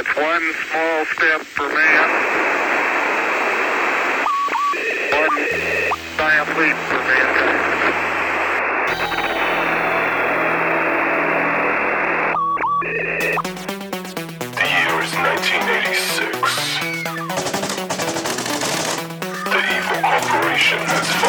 That's one small step for man, one giant leap for mankind. The year is 1986. The evil corporation has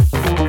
Bye.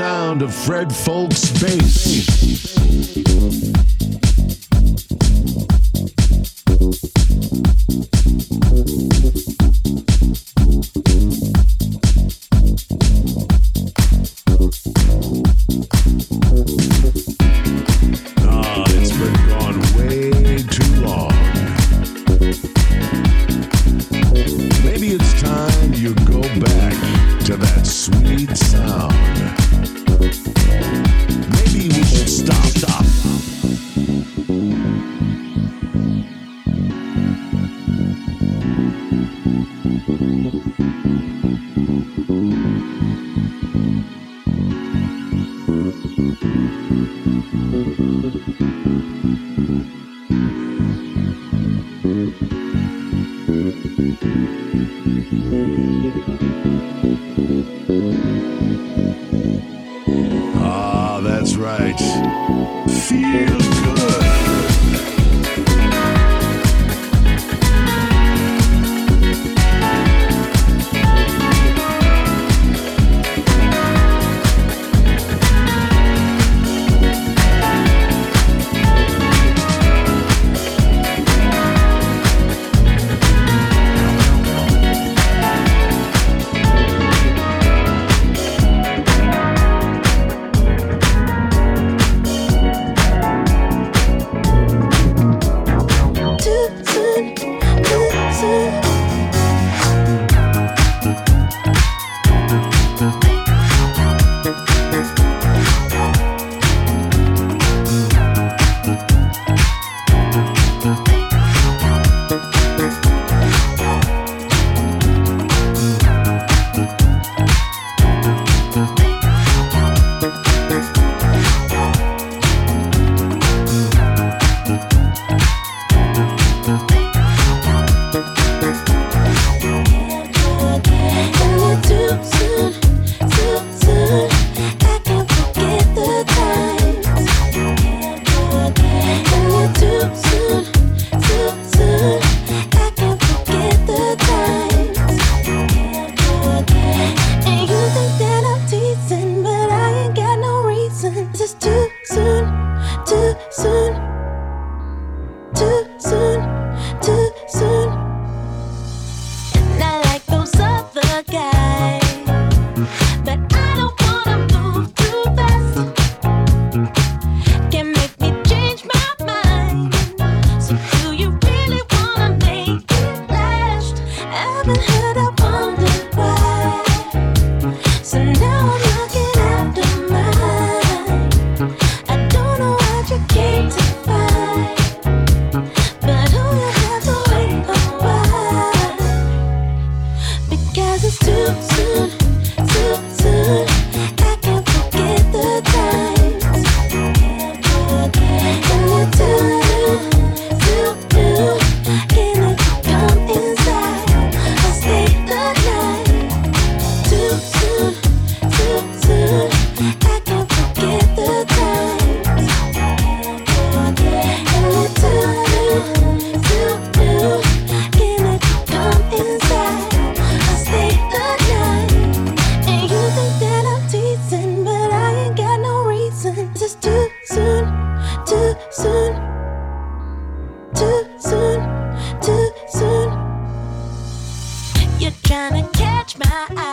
Sound of Fred Folk's bass. soon, too soon. You're trying to catch my eye.